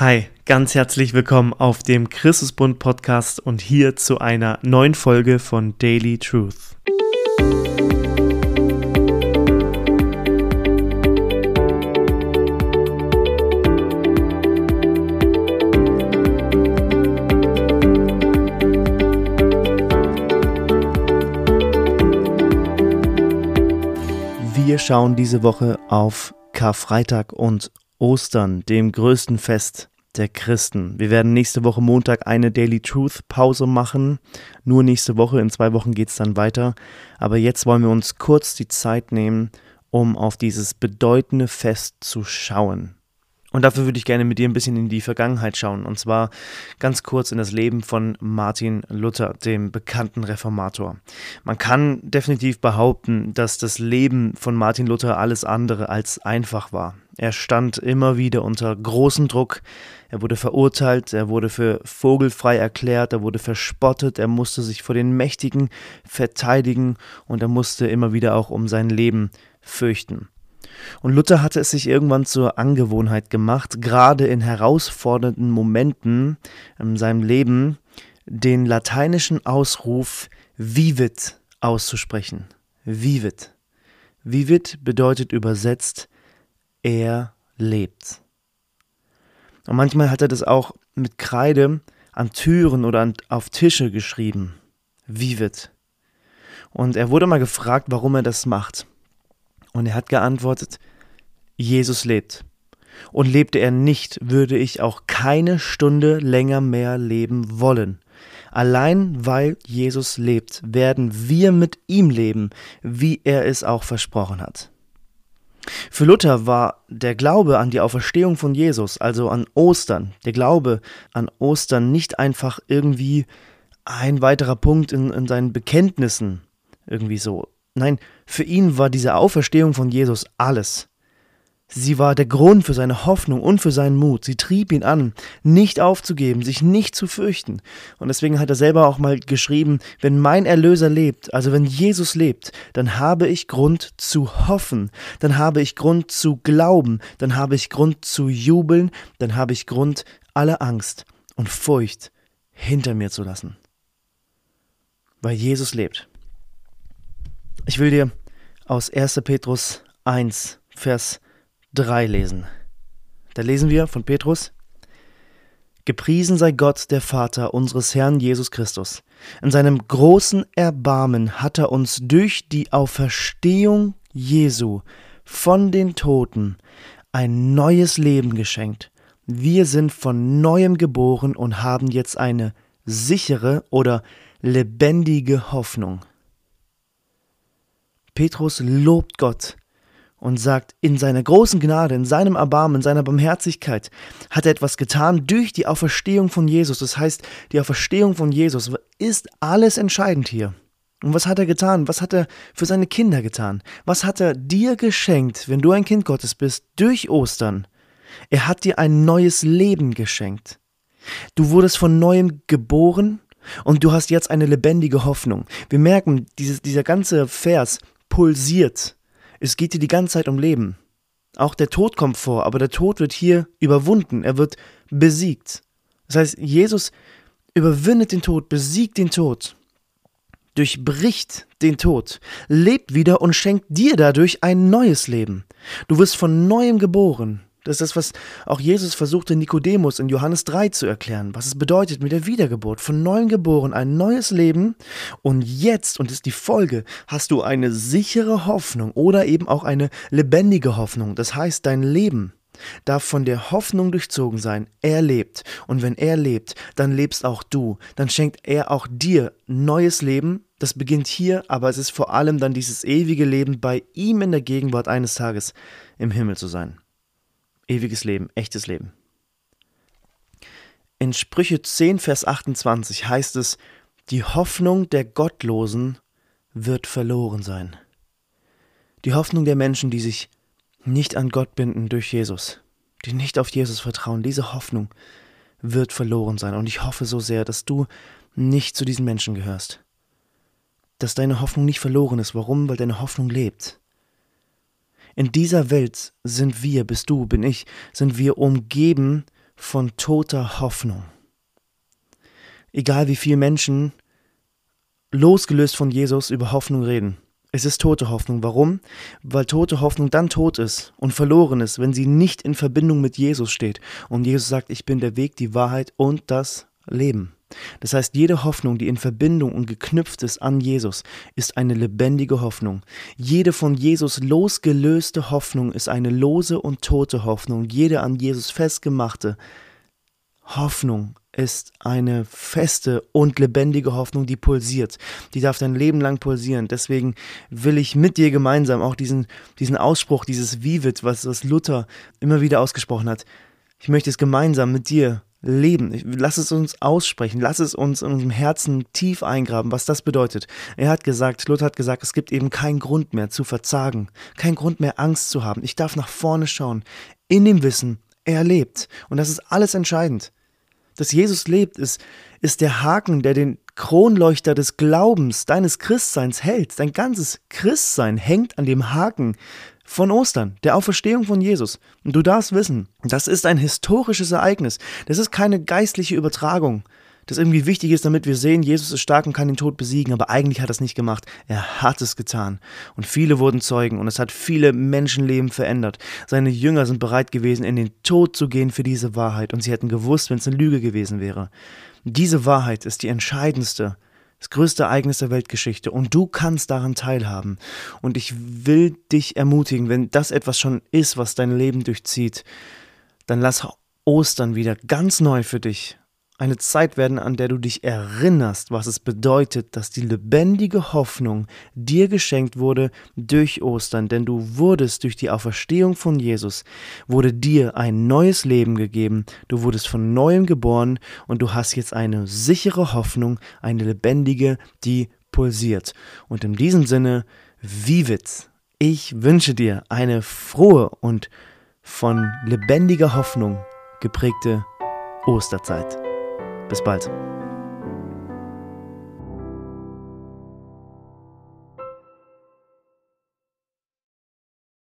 Hi, ganz herzlich willkommen auf dem Christusbund Podcast und hier zu einer neuen Folge von Daily Truth. Wir schauen diese Woche auf Karfreitag und Ostern, dem größten Fest der Christen. Wir werden nächste Woche Montag eine Daily Truth Pause machen. Nur nächste Woche, in zwei Wochen geht es dann weiter. Aber jetzt wollen wir uns kurz die Zeit nehmen, um auf dieses bedeutende Fest zu schauen. Und dafür würde ich gerne mit dir ein bisschen in die Vergangenheit schauen. Und zwar ganz kurz in das Leben von Martin Luther, dem bekannten Reformator. Man kann definitiv behaupten, dass das Leben von Martin Luther alles andere als einfach war. Er stand immer wieder unter großem Druck. Er wurde verurteilt, er wurde für vogelfrei erklärt, er wurde verspottet, er musste sich vor den Mächtigen verteidigen und er musste immer wieder auch um sein Leben fürchten. Und Luther hatte es sich irgendwann zur Angewohnheit gemacht, gerade in herausfordernden Momenten in seinem Leben den lateinischen Ausruf Vivit auszusprechen. Vivit. Vivit bedeutet übersetzt, er lebt. Und manchmal hat er das auch mit Kreide an Türen oder an, auf Tische geschrieben. Vivit. Und er wurde mal gefragt, warum er das macht. Und er hat geantwortet, Jesus lebt. Und lebte er nicht, würde ich auch keine Stunde länger mehr leben wollen. Allein weil Jesus lebt, werden wir mit ihm leben, wie er es auch versprochen hat. Für Luther war der Glaube an die Auferstehung von Jesus, also an Ostern, der Glaube an Ostern nicht einfach irgendwie ein weiterer Punkt in, in seinen Bekenntnissen, irgendwie so, Nein, für ihn war diese Auferstehung von Jesus alles. Sie war der Grund für seine Hoffnung und für seinen Mut. Sie trieb ihn an, nicht aufzugeben, sich nicht zu fürchten. Und deswegen hat er selber auch mal geschrieben, wenn mein Erlöser lebt, also wenn Jesus lebt, dann habe ich Grund zu hoffen, dann habe ich Grund zu glauben, dann habe ich Grund zu jubeln, dann habe ich Grund, alle Angst und Furcht hinter mir zu lassen. Weil Jesus lebt. Ich will dir aus 1. Petrus 1, Vers 3 lesen. Da lesen wir von Petrus, Gepriesen sei Gott, der Vater unseres Herrn Jesus Christus. In seinem großen Erbarmen hat er uns durch die Auferstehung Jesu von den Toten ein neues Leben geschenkt. Wir sind von neuem geboren und haben jetzt eine sichere oder lebendige Hoffnung. Petrus lobt Gott und sagt, in seiner großen Gnade, in seinem Erbarmen, in seiner Barmherzigkeit hat er etwas getan durch die Auferstehung von Jesus. Das heißt, die Auferstehung von Jesus ist alles entscheidend hier. Und was hat er getan? Was hat er für seine Kinder getan? Was hat er dir geschenkt, wenn du ein Kind Gottes bist, durch Ostern? Er hat dir ein neues Leben geschenkt. Du wurdest von neuem geboren und du hast jetzt eine lebendige Hoffnung. Wir merken, dieses, dieser ganze Vers pulsiert. Es geht dir die ganze Zeit um Leben. Auch der Tod kommt vor, aber der Tod wird hier überwunden, er wird besiegt. Das heißt, Jesus überwindet den Tod, besiegt den Tod, durchbricht den Tod, lebt wieder und schenkt dir dadurch ein neues Leben. Du wirst von neuem geboren. Das ist das, was auch Jesus versuchte Nikodemus in Johannes 3 zu erklären, was es bedeutet mit der Wiedergeburt. Von neuem geboren, ein neues Leben und jetzt, und ist die Folge, hast du eine sichere Hoffnung oder eben auch eine lebendige Hoffnung. Das heißt, dein Leben darf von der Hoffnung durchzogen sein. Er lebt. Und wenn er lebt, dann lebst auch du. Dann schenkt er auch dir neues Leben. Das beginnt hier, aber es ist vor allem dann dieses ewige Leben bei ihm in der Gegenwart eines Tages im Himmel zu sein ewiges Leben, echtes Leben. In Sprüche 10, Vers 28 heißt es, die Hoffnung der Gottlosen wird verloren sein. Die Hoffnung der Menschen, die sich nicht an Gott binden durch Jesus, die nicht auf Jesus vertrauen, diese Hoffnung wird verloren sein. Und ich hoffe so sehr, dass du nicht zu diesen Menschen gehörst. Dass deine Hoffnung nicht verloren ist. Warum? Weil deine Hoffnung lebt. In dieser Welt sind wir, bist du, bin ich, sind wir umgeben von toter Hoffnung. Egal wie viele Menschen losgelöst von Jesus über Hoffnung reden. Es ist tote Hoffnung. Warum? Weil tote Hoffnung dann tot ist und verloren ist, wenn sie nicht in Verbindung mit Jesus steht. Und Jesus sagt, ich bin der Weg, die Wahrheit und das Leben. Das heißt, jede Hoffnung, die in Verbindung und geknüpft ist an Jesus, ist eine lebendige Hoffnung. Jede von Jesus losgelöste Hoffnung ist eine lose und tote Hoffnung. Jede an Jesus festgemachte Hoffnung ist eine feste und lebendige Hoffnung, die pulsiert. Die darf dein Leben lang pulsieren. Deswegen will ich mit dir gemeinsam auch diesen, diesen Ausspruch, dieses Vivit, was, was Luther immer wieder ausgesprochen hat. Ich möchte es gemeinsam mit dir leben. Lass es uns aussprechen. Lass es uns in unserem Herzen tief eingraben, was das bedeutet. Er hat gesagt, Luther hat gesagt, es gibt eben keinen Grund mehr zu verzagen, keinen Grund mehr Angst zu haben. Ich darf nach vorne schauen, in dem Wissen, er lebt. Und das ist alles entscheidend dass Jesus lebt, ist, ist der Haken, der den Kronleuchter des Glaubens, deines Christseins hält. Dein ganzes Christsein hängt an dem Haken von Ostern, der Auferstehung von Jesus. Und du darfst wissen, das ist ein historisches Ereignis. Das ist keine geistliche Übertragung das irgendwie wichtig ist, damit wir sehen, Jesus ist stark und kann den Tod besiegen, aber eigentlich hat er es nicht gemacht. Er hat es getan. Und viele wurden Zeugen und es hat viele Menschenleben verändert. Seine Jünger sind bereit gewesen, in den Tod zu gehen für diese Wahrheit und sie hätten gewusst, wenn es eine Lüge gewesen wäre. Diese Wahrheit ist die entscheidendste, das größte Ereignis der Weltgeschichte und du kannst daran teilhaben. Und ich will dich ermutigen, wenn das etwas schon ist, was dein Leben durchzieht, dann lass Ostern wieder ganz neu für dich eine Zeit werden, an der du dich erinnerst, was es bedeutet, dass die lebendige Hoffnung dir geschenkt wurde durch Ostern, denn du wurdest durch die Auferstehung von Jesus, wurde dir ein neues Leben gegeben, du wurdest von neuem geboren und du hast jetzt eine sichere Hoffnung, eine lebendige, die pulsiert. Und in diesem Sinne, Vivit, ich wünsche dir eine frohe und von lebendiger Hoffnung geprägte Osterzeit. Bis bald.